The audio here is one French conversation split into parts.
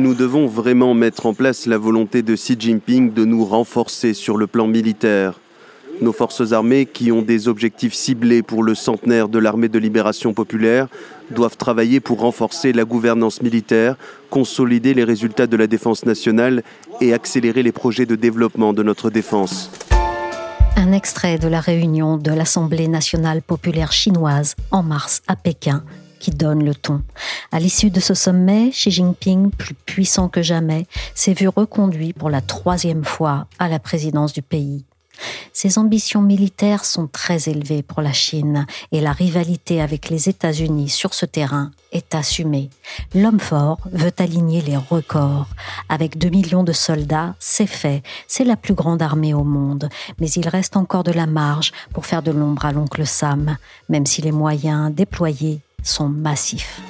Nous devons vraiment mettre en place la volonté de Xi Jinping de nous renforcer sur le plan militaire. Nos forces armées, qui ont des objectifs ciblés pour le centenaire de l'armée de libération populaire, doivent travailler pour renforcer la gouvernance militaire, consolider les résultats de la défense nationale et accélérer les projets de développement de notre défense. Un extrait de la réunion de l'Assemblée nationale populaire chinoise en mars à Pékin qui donne le ton. À l'issue de ce sommet, Xi Jinping, plus puissant que jamais, s'est vu reconduit pour la troisième fois à la présidence du pays. Ses ambitions militaires sont très élevées pour la Chine et la rivalité avec les États-Unis sur ce terrain est assumée. L'homme fort veut aligner les records. Avec 2 millions de soldats, c'est fait, c'est la plus grande armée au monde, mais il reste encore de la marge pour faire de l'ombre à l'oncle Sam, même si les moyens déployés sont massifs.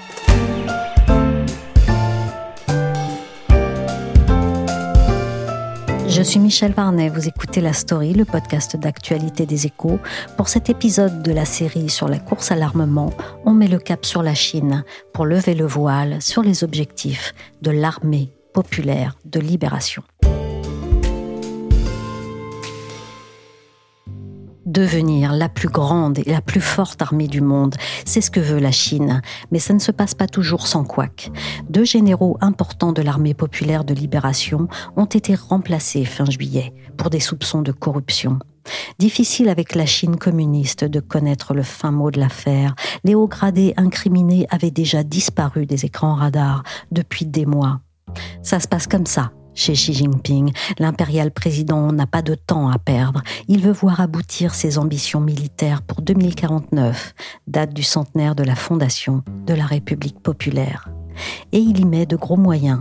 Je suis Michel Varnet, vous écoutez La Story, le podcast d'actualité des échos. Pour cet épisode de la série sur la course à l'armement, on met le cap sur la Chine pour lever le voile sur les objectifs de l'armée populaire de libération. Devenir la plus grande et la plus forte armée du monde. C'est ce que veut la Chine. Mais ça ne se passe pas toujours sans couac. Deux généraux importants de l'armée populaire de libération ont été remplacés fin juillet pour des soupçons de corruption. Difficile avec la Chine communiste de connaître le fin mot de l'affaire. Les hauts gradés incriminés avaient déjà disparu des écrans radars depuis des mois. Ça se passe comme ça chez Xi Jinping, l'impérial président n'a pas de temps à perdre. Il veut voir aboutir ses ambitions militaires pour 2049, date du centenaire de la fondation de la République populaire. Et il y met de gros moyens.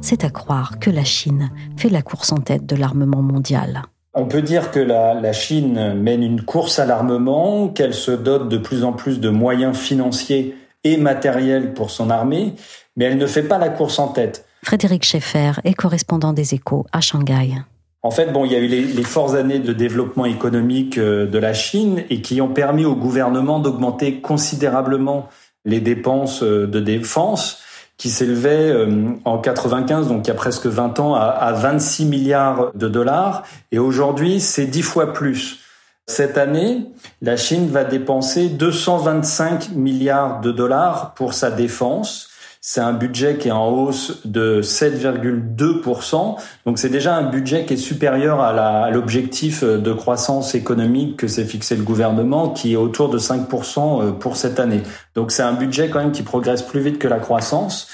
C'est à croire que la Chine fait la course en tête de l'armement mondial. On peut dire que la, Chine mène une course à l'armement, qu'elle se dote de plus en plus de moyens financiers et matériels pour son armée, mais elle ne fait pas la course en tête. Frédéric Schaeffer est correspondant des échos à Shanghai. En fait, bon, il y a eu les, fortes années de développement économique euh, de la Chine et qui ont permis au gouvernement d'augmenter considérablement les dépenses euh, de défense qui s'élevaient euh, en 95, donc il y a presque 20 ans, à 26 milliards de dollars. Et aujourd'hui, c'est 10 fois plus. Cette année, la Chine va dépenser 225 milliards de dollars pour sa défense. C'est un budget qui est en hausse de 7,2%. Donc c'est déjà un budget qui est supérieur à l'objectif de croissance économique que s'est fixé le gouvernement, qui est autour de 5% euh, pour cette année. Donc c'est un budget quand même qui progresse plus vite que la croissance.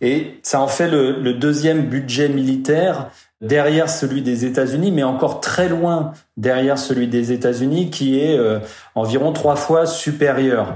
Et ça en fait le, le deuxième budget militaire derrière celui des États-Unis, mais encore très loin derrière celui des États-Unis, qui est euh, environ trois fois supérieur.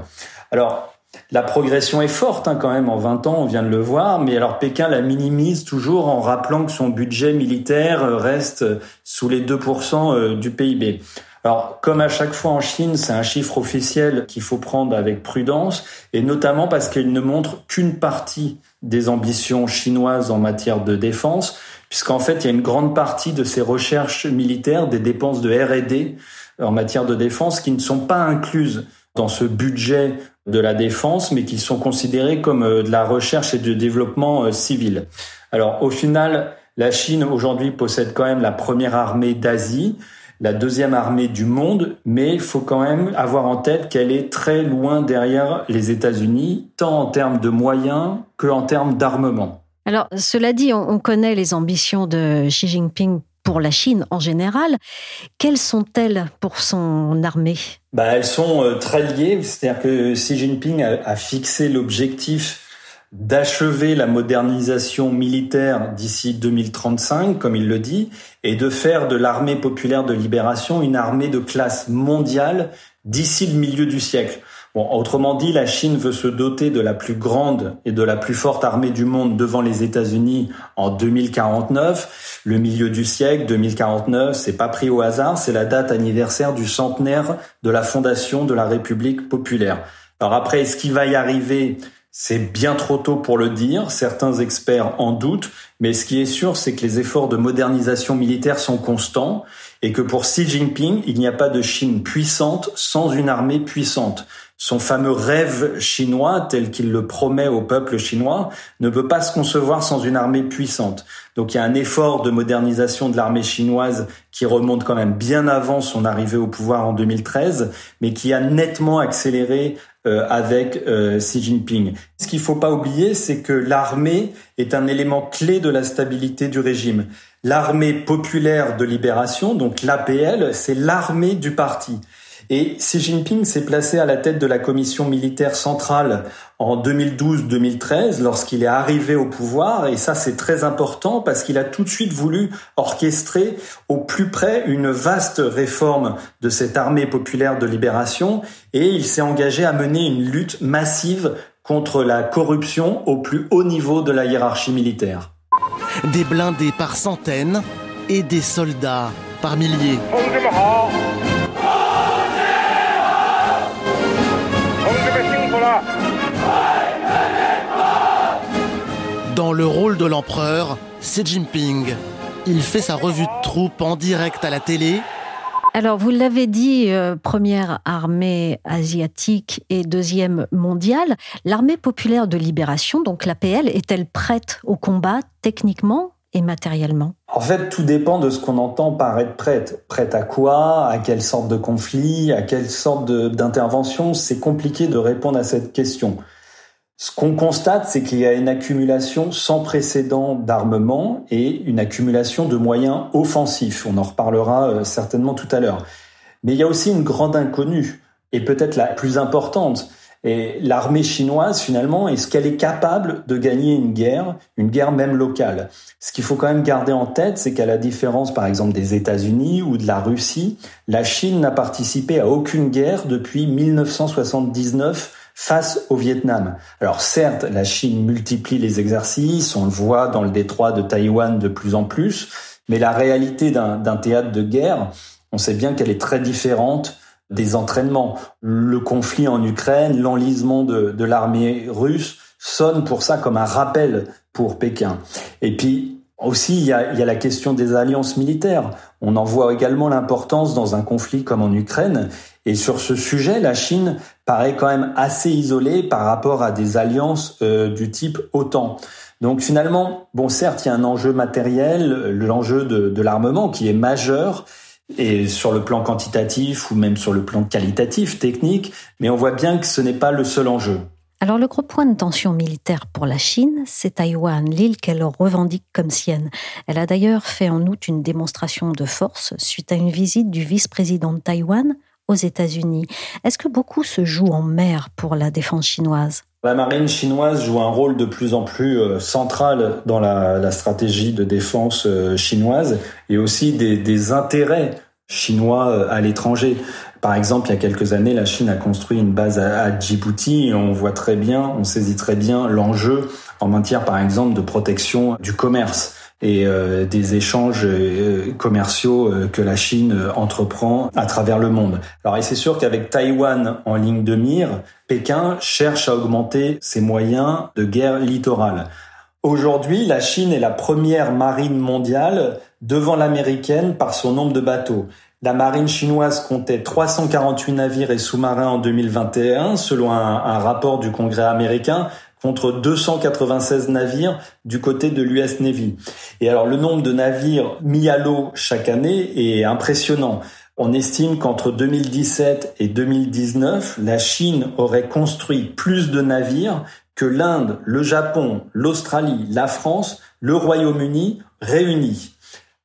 Alors, la progression est forte hein, quand même en 20 ans, on vient de le voir, mais alors Pékin la minimise toujours en rappelant que son budget militaire euh, reste sous les 2% euh, du PIB. Alors, comme à chaque fois en Chine, c'est un chiffre officiel qu'il faut prendre avec prudence, et notamment parce qu'il ne montre qu'une partie des ambitions chinoises en matière de défense, puisqu'en fait, il y a une grande partie de ces recherches militaires, des dépenses de R&D en matière de défense, qui ne sont pas incluses dans ce budget de la défense, mais qui sont considérés comme euh, de la recherche et du développement euh, civil. Alors au final, la Chine aujourd'hui possède quand même la première armée d'Asie, la deuxième armée du monde, mais il faut quand même avoir en tête qu'elle est très loin derrière les États-Unis, tant en termes de moyens que en termes d'armement. Alors, cela dit, on connaît les ambitions de Xi Jinping pour la Chine en général. Quelles sont-elles pour son armée? Bah, Elles sont euh, très liées, c'est-à-dire que Xi Jinping a, fixé l'objectif d'achever la modernisation militaire d'ici 2035, comme il le dit, et de faire de l'armée populaire de libération une armée de classe mondiale d'ici le milieu du siècle. Bon, autrement dit, la Chine veut se doter de la plus grande et de la plus forte armée du monde devant les États-Unis en 2049. Le milieu du siècle, 2049, c'est pas pris au hasard, c'est la date anniversaire du centenaire de la fondation de la République populaire. Alors après, est-ce qu'il va y arriver? C'est bien trop tôt pour le dire, certains experts en doutent, mais ce qui est sûr, c'est que les efforts de modernisation militaire sont constants et que pour Xi Jinping, il n'y a pas de Chine puissante sans une armée puissante. Son fameux rêve chinois, tel qu'il le promet au peuple chinois, ne peut pas se concevoir sans une armée puissante. Donc il y a un effort de modernisation de l'armée chinoise qui remonte quand même bien avant son arrivée au pouvoir en 2013, mais qui a nettement accéléré euh, avec euh, Xi Jinping. Ce qu'il faut pas oublier, c'est que l'armée est un élément clé de la stabilité du régime. L'armée populaire de libération, donc l'APL, c'est l'armée du parti. Et Xi Jinping s'est placé à la tête de la commission militaire centrale en 2012-2013 lorsqu'il est arrivé au pouvoir. Et ça, c'est très important parce qu'il a tout de suite voulu orchestrer au plus près une vaste réforme de cette armée populaire de libération. Et il s'est engagé à mener une lutte massive contre la corruption au plus haut niveau de la hiérarchie militaire. Des blindés par centaines et des soldats par milliers. Dans le rôle de l'empereur, Xi Jinping. Il fait sa revue de troupes en direct à la télé. Alors, vous l'avez dit, euh, première armée asiatique et deuxième mondiale. L'armée populaire de libération, donc l'APL, est-elle prête au combat techniquement et matériellement? En fait, tout dépend de ce qu'on entend par être prête. Prête à quoi? À quelle sorte de conflit? À quelle sorte d'intervention? C'est compliqué de répondre à cette question. Ce qu'on constate, c'est qu'il y a une accumulation sans précédent d'armement et une accumulation de moyens offensifs. On en reparlera euh, certainement tout à l'heure. Mais il y a aussi une grande inconnue, et peut-être la plus importante. Et l'armée chinoise, finalement, est-ce qu'elle est capable de gagner une guerre, une guerre même locale? Ce qu'il faut quand même garder en tête, c'est qu'à la différence, par exemple, des États-Unis ou de la Russie, la Chine n'a participé à aucune guerre depuis 1979 face au Vietnam. Alors certes, la Chine multiplie les exercices, on le voit dans le détroit de Taïwan de plus en plus, mais la réalité d'un théâtre de guerre, on sait bien qu'elle est très différente des entraînements. Le conflit en Ukraine, l'enlisement de, l'armée russe sonne pour ça comme un rappel pour Pékin. Et puis aussi, il y, a, il y a la question des alliances militaires. On en voit également l'importance dans un conflit comme en Ukraine. Et sur ce sujet, la Chine paraît quand même assez isolée par rapport à des alliances euh, du type OTAN. Donc finalement, bon, certes, il y a un enjeu matériel, l'enjeu de, de l'armement qui est majeur, et sur le plan quantitatif ou même sur le plan qualitatif, technique, mais on voit bien que ce n'est pas le seul enjeu. Alors le gros point de tension militaire pour la Chine, c'est Taïwan, l'île qu'elle revendique comme sienne. Elle a d'ailleurs fait en août une démonstration de force suite à une visite du vice-président de Taïwan aux États-Unis. Est-ce que beaucoup se joue en mer pour la défense chinoise? La marine chinoise joue un rôle de plus en plus euh, central dans la, stratégie de défense euh, chinoise et aussi des, intérêts chinois euh, à l'étranger. Par exemple, il y a quelques années, la Chine a construit une base à, Djibouti et on voit très bien, on saisit très bien l'enjeu en matière, par exemple, de protection du commerce et euh, des échanges euh, commerciaux euh, que la Chine entreprend à travers le monde. Alors et c'est sûr qu'avec Taïwan en ligne de mire, Pékin cherche à augmenter ses moyens de guerre littorale. Aujourd'hui, la Chine est la première marine mondiale devant l'américaine par son nombre de bateaux. La marine chinoise comptait 348 navires et sous-marins en 2021, selon un, un rapport du Congrès américain, contre 296 navires du côté de l'US Navy. Et alors le nombre de navires mis à l'eau chaque année est impressionnant. On estime qu'entre 2017 et 2019, la Chine aurait construit plus de navires que l'Inde, le Japon, l'Australie, la France, le Royaume-Uni réunis.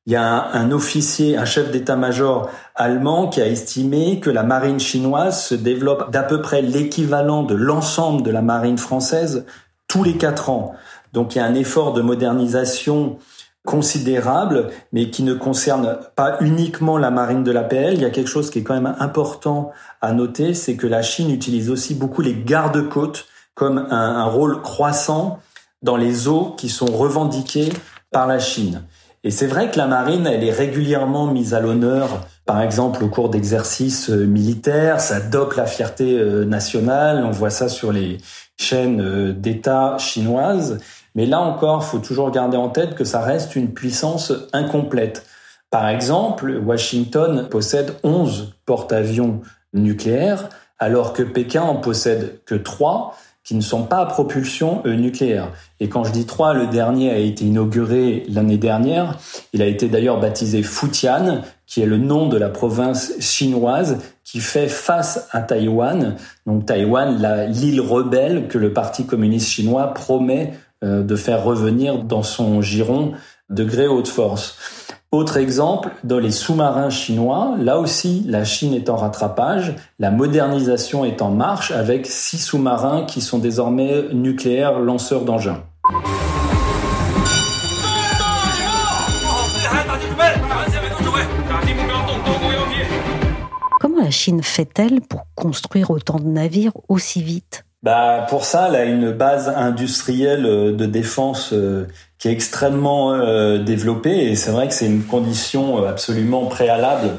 Il y a un, officier, un chef d'état-major allemand qui a estimé que la marine chinoise se développe d'à peu près l'équivalent de l'ensemble de la marine française tous les quatre ans. Donc il y a un effort de modernisation considérable, mais qui ne concerne pas uniquement la marine de l'APL. Il y a quelque chose qui est quand même important à noter, c'est que la Chine utilise aussi beaucoup les gardes-côtes comme un, un, rôle croissant dans les eaux qui sont revendiquées par la Chine. Et c'est vrai que la marine, elle est régulièrement mise à l'honneur, par exemple au cours d'exercices euh, militaires, ça dope la fierté euh, nationale, on voit ça sur les chaînes euh, d'État chinoises. Mais là encore, faut toujours garder en tête que ça reste une puissance incomplète. Par exemple, Washington possède 11 porte-avions nucléaires, alors que Pékin en possède que 3 qui ne sont pas à propulsion euh, nucléaire. Et quand je dis 3, le dernier a été inauguré l'année dernière. Il a été d'ailleurs baptisé Futian, qui est le nom de la province chinoise qui fait face à Taïwan. Donc Taïwan, l'île rebelle que le Parti communiste chinois promet euh, de faire revenir dans son giron de gré haute force. Autre exemple, dans les sous-marins chinois, là aussi, la Chine est en rattrapage, la modernisation est en marche avec six sous-marins qui sont désormais nucléaires lanceurs d'engins. Comment la Chine fait-elle pour construire autant de navires aussi vite? Bah pour ça, elle a une base industrielle euh, de défense euh, qui est extrêmement euh, développée et c'est vrai que c'est une condition absolument préalable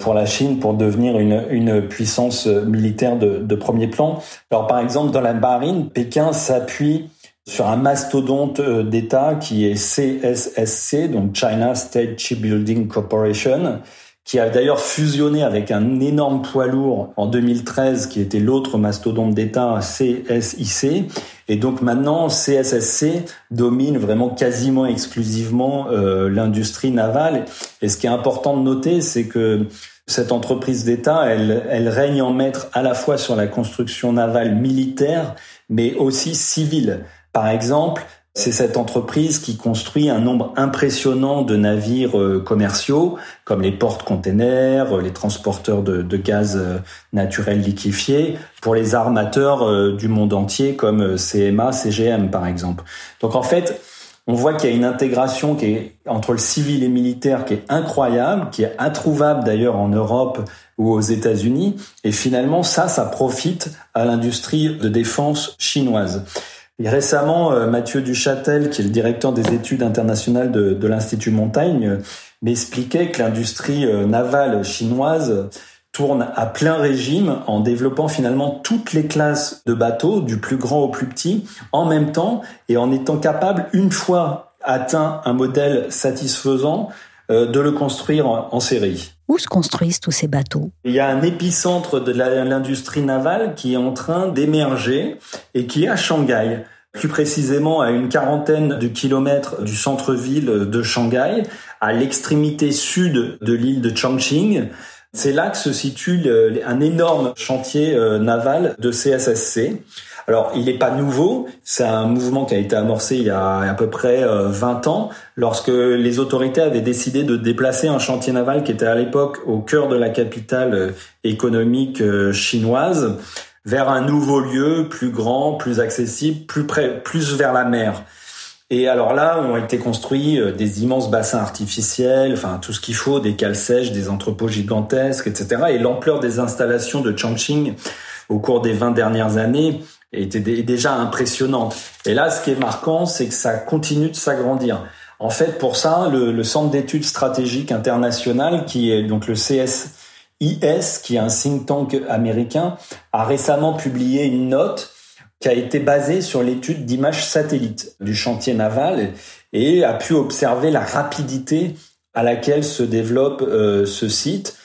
pour la Chine pour devenir une, une puissance militaire de, de premier plan. Alors par exemple dans la marine, Pékin s'appuie sur un mastodonte d'État qui est CSSC, donc China State Shipbuilding Corporation, qui a d'ailleurs fusionné avec un énorme poids lourd en 2013 qui était l'autre mastodonte d'État CSIC. Et donc maintenant, CSSC domine vraiment quasiment exclusivement euh, l'industrie navale. Et ce qui est important de noter, c'est que cette entreprise d'État, elle, elle règne en maître à la fois sur la construction navale militaire, mais aussi civile. Par exemple, c'est cette entreprise qui construit un nombre impressionnant de navires euh, commerciaux, comme les porte-containers, euh, les transporteurs de, gaz euh, naturel liquéfié, pour les armateurs du monde entier, comme CMA, CGM par exemple. Donc en fait, on voit qu'il y a une intégration qui est entre le civil et militaire qui est incroyable, qui est introuvable d'ailleurs en Europe ou aux États-Unis. Et finalement, ça, ça profite à l'industrie de défense chinoise. Récemment, euh, Mathieu Duchâtel, qui est le directeur des études internationales de, l'Institut Montaigne, euh, m'expliquait que l'industrie euh, navale chinoise tourne à plein régime en développant finalement toutes les classes de bateaux, du plus grand au plus petit, en même temps et en étant capable, une fois atteint un modèle satisfaisant, de le construire en série. Où se construisent tous ces bateaux? Il y a un épicentre de l'industrie navale qui est en train d'émerger et qui est à Shanghai plus précisément à une quarantaine de kilomètres du centre-ville de Shanghai, à l'extrémité sud de l'île de Chongqing. C'est là que se situe un énorme chantier euh, naval de CSSC. Alors, il n'est pas nouveau, c'est un mouvement qui a été amorcé il y a à peu près 20 euh, ans, lorsque les autorités avaient décidé de déplacer un chantier naval qui était à l'époque au cœur de la capitale euh, économique euh, chinoise vers un nouveau lieu plus grand, plus accessible, plus près, plus vers la mer. Et alors là, ont été construits des immenses bassins artificiels, enfin tout ce qu'il faut, des cales sèches, des entrepôts gigantesques, etc. Et l'ampleur des installations de Chongqing au cours des 20 dernières années était déjà impressionnante. Et là, ce qui est marquant, c'est que ça continue de s'agrandir. En fait, pour ça, le, Centre d'études stratégiques internationales, qui est donc le CSIS, qui est un think tank américain, a récemment publié une note qui a été basée sur l'étude d'images satellites du chantier naval et a pu observer la rapidité à laquelle se développe euh, ce site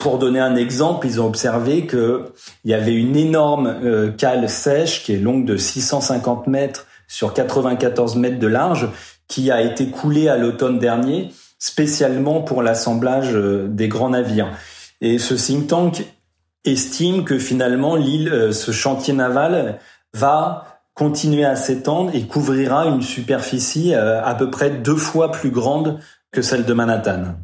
pour donner un exemple, ils ont observé qu'il y avait une énorme euh, cale sèche qui est longue de 650 mètres sur 94 mètres de large, qui a été coulée à l'automne dernier, spécialement pour l'assemblage euh, des grands navires. Et ce think tank estime que finalement l'île, euh, ce chantier naval, va continuer à s'étendre et couvrira une superficie à peu près deux fois plus grande que celle de Manhattan.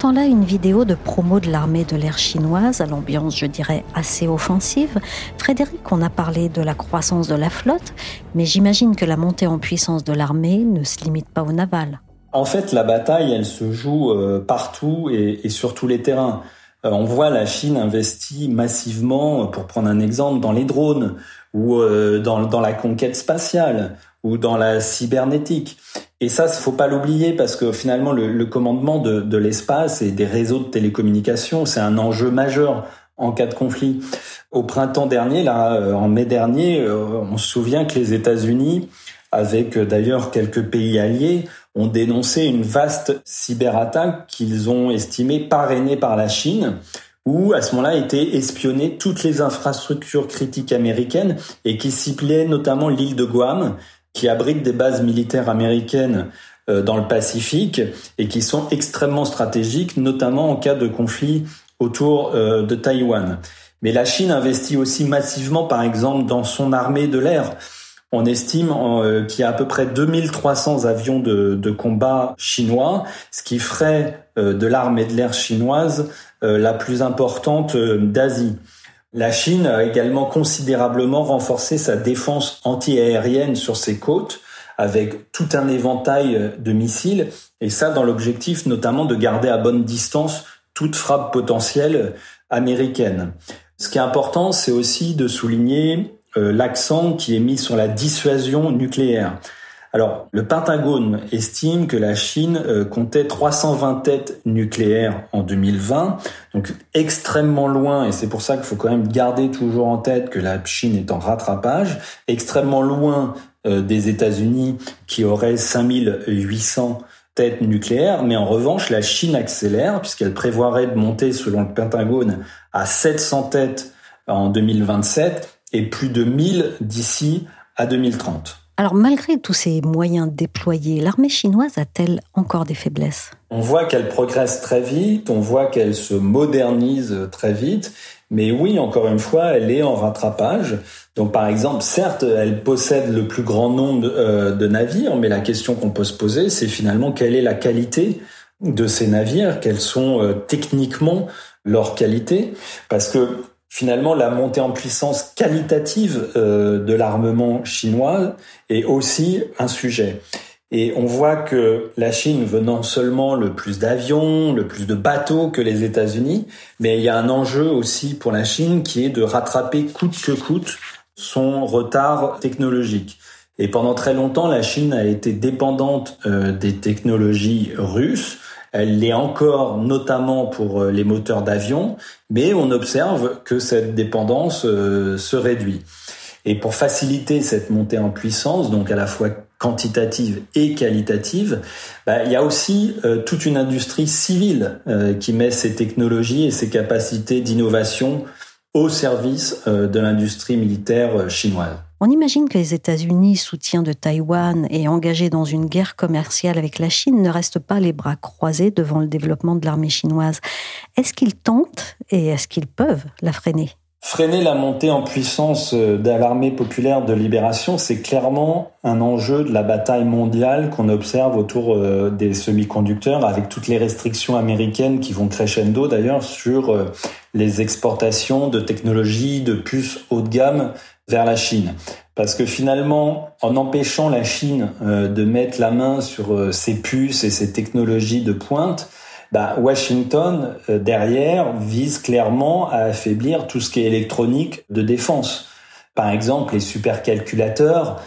Entend là une vidéo de promo de l'armée de l'air chinoise, à l'ambiance, je dirais, assez offensive. Frédéric, on a parlé de la croissance de la flotte, mais j'imagine que la montée en puissance de l'armée ne se limite pas au naval. En fait, la bataille, elle se joue euh, partout et, sur tous les terrains. Euh, on voit la Chine investir massivement, pour prendre un exemple, dans les drones ou euh, dans la conquête spatiale ou dans la cybernétique. Et ça, faut pas l'oublier parce que finalement, le, commandement de, de l'espace et des réseaux de télécommunications, c'est un enjeu majeur en cas de conflit. Au printemps dernier, là, euh, en mai dernier, euh, on se souvient que les États-Unis, avec euh, d'ailleurs quelques pays alliés, ont dénoncé une vaste cyberattaque qu'ils ont estimée parrainée par la Chine où à ce moment-là étaient espionnées toutes les infrastructures critiques américaines et qui ciblait notamment l'île de Guam, qui abritent des bases militaires américaines euh, dans le Pacifique et qui sont extrêmement stratégiques, notamment en cas de conflit autour euh, de Taïwan. Mais la Chine investit aussi massivement, par exemple, dans son armée de l'air. On estime euh, qu'il y a à peu près 2300 avions de, de combat chinois, ce qui ferait de l'armée de l'air chinoise la plus importante d'Asie. La Chine a également considérablement renforcé sa défense antiaérienne sur ses côtes avec tout un éventail de missiles et ça dans l'objectif notamment de garder à bonne distance toute frappe potentielle américaine. Ce qui est important, c'est aussi de souligner euh, l'accent qui est mis sur la dissuasion nucléaire. Alors, le Pentagone estime que la Chine euh, comptait 320 têtes nucléaires en 2020, donc extrêmement loin, et c'est pour ça qu'il faut quand même garder toujours en tête que la Chine est en rattrapage, extrêmement loin euh, des États-Unis qui auraient 5800 têtes nucléaires, mais en revanche, la Chine accélère puisqu'elle prévoirait de monter, selon le Pentagone, à 700 têtes en 2027 et plus de 1000 d'ici à 2030. Alors malgré tous ces moyens déployés, l'armée chinoise a-t-elle encore des faiblesses? On voit qu'elle progresse très vite, on voit qu'elle se modernise très vite, mais oui, encore une fois, elle est en rattrapage. Donc par exemple, certes, elle possède le plus grand nombre euh, de navires, mais la question qu'on peut se poser, c'est finalement quelle est la qualité de ces navires, quelles sont euh, techniquement leurs qualités, parce que finalement la montée en puissance qualitative euh, de l'armement chinois est aussi un sujet. Et on voit que la Chine venant seulement le plus d'avions, le plus de bateaux que les États-Unis, mais il y a un enjeu aussi pour la Chine qui est de rattraper coûte que coûte son retard technologique. Et pendant très longtemps, la Chine a été dépendante euh, des technologies russes elle l'est encore notamment pour euh, les moteurs d'avion, mais on observe que cette dépendance euh, se réduit. Et pour faciliter cette montée en puissance, donc à la fois quantitative et qualitative, bah, il y a aussi euh, toute une industrie civile qui met ses technologies et ses capacités d'innovation au service de l'industrie militaire chinoise. On imagine que les États-Unis, soutiens de Taïwan et engagés dans une guerre commerciale avec la Chine, ne restent pas les bras croisés devant le développement de l'armée chinoise. Est-ce qu'ils tentent et est-ce qu'ils peuvent la freiner? Freiner la montée en puissance euh, de l'armée populaire de libération, c'est clairement un enjeu de la bataille mondiale qu'on observe autour euh, des semi-conducteurs, avec toutes les restrictions américaines qui vont crescendo d'ailleurs sur euh, les exportations de technologies, de puces haut de gamme vers la Chine. Parce que finalement, en empêchant la Chine euh, de mettre la main sur euh, ses puces et ses technologies de pointe, bah, Washington, euh, derrière, vise clairement à affaiblir tout ce qui est électronique de défense. Par exemple, les supercalculateurs,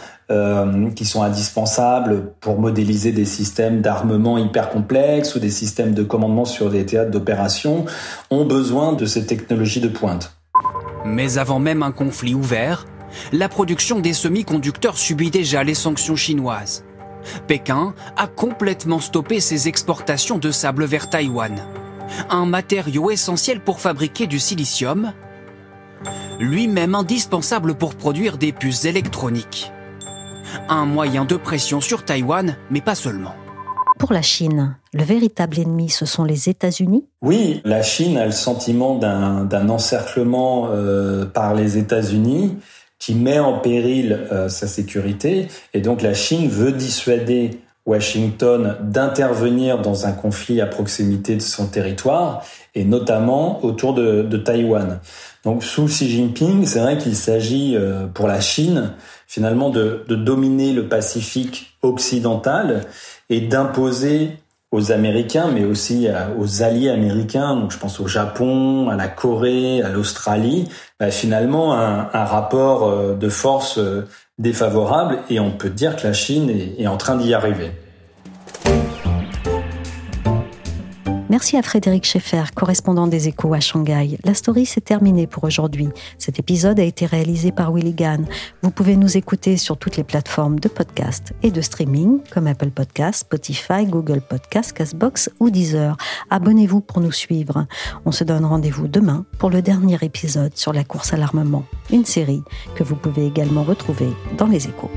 qui sont indispensables pour modéliser des systèmes d'armement hyper complexes ou des systèmes de commandement sur des théâtres d'opération, ont besoin de ces technologies de pointe. Mais avant même un conflit ouvert, la production des semi-conducteurs subit déjà les sanctions chinoises. Pékin a complètement stoppé ses exportations de sable vers Taïwan, un matériau essentiel pour fabriquer du silicium, lui-même indispensable pour produire des puces électroniques. Un moyen de pression sur Taïwan, mais pas seulement. Pour la Chine, le véritable ennemi, ce sont les États-Unis? Oui, la Chine a le sentiment d'un encerclement euh, par les États-Unis qui met en péril euh, sa sécurité. Et donc la Chine veut dissuader Washington d'intervenir dans un conflit à proximité de son territoire et notamment autour de, Taïwan. Donc sous Xi Jinping, c'est vrai qu'il s'agit euh, pour la Chine finalement de dominer le Pacifique occidental et d'imposer aux Américains, mais aussi aux alliés américains, donc je pense au Japon, à la Corée, à l'Australie, bah, finalement un, rapport euh, de force euh, défavorable. Et on peut dire que la Chine est en train d'y arriver. Merci à Frédéric Schaeffer, correspondant des Échos à Shanghai. La story s'est terminée pour aujourd'hui. Cet épisode a été réalisé par Willy Gann. Vous pouvez nous écouter sur toutes les plateformes de podcast et de streaming comme Apple Podcasts, Spotify, Google Podcasts, Castbox ou Deezer. Abonnez-vous pour nous suivre. On se donne rendez-vous demain pour le dernier épisode sur la course à l'armement, une série que vous pouvez également retrouver dans les Échos.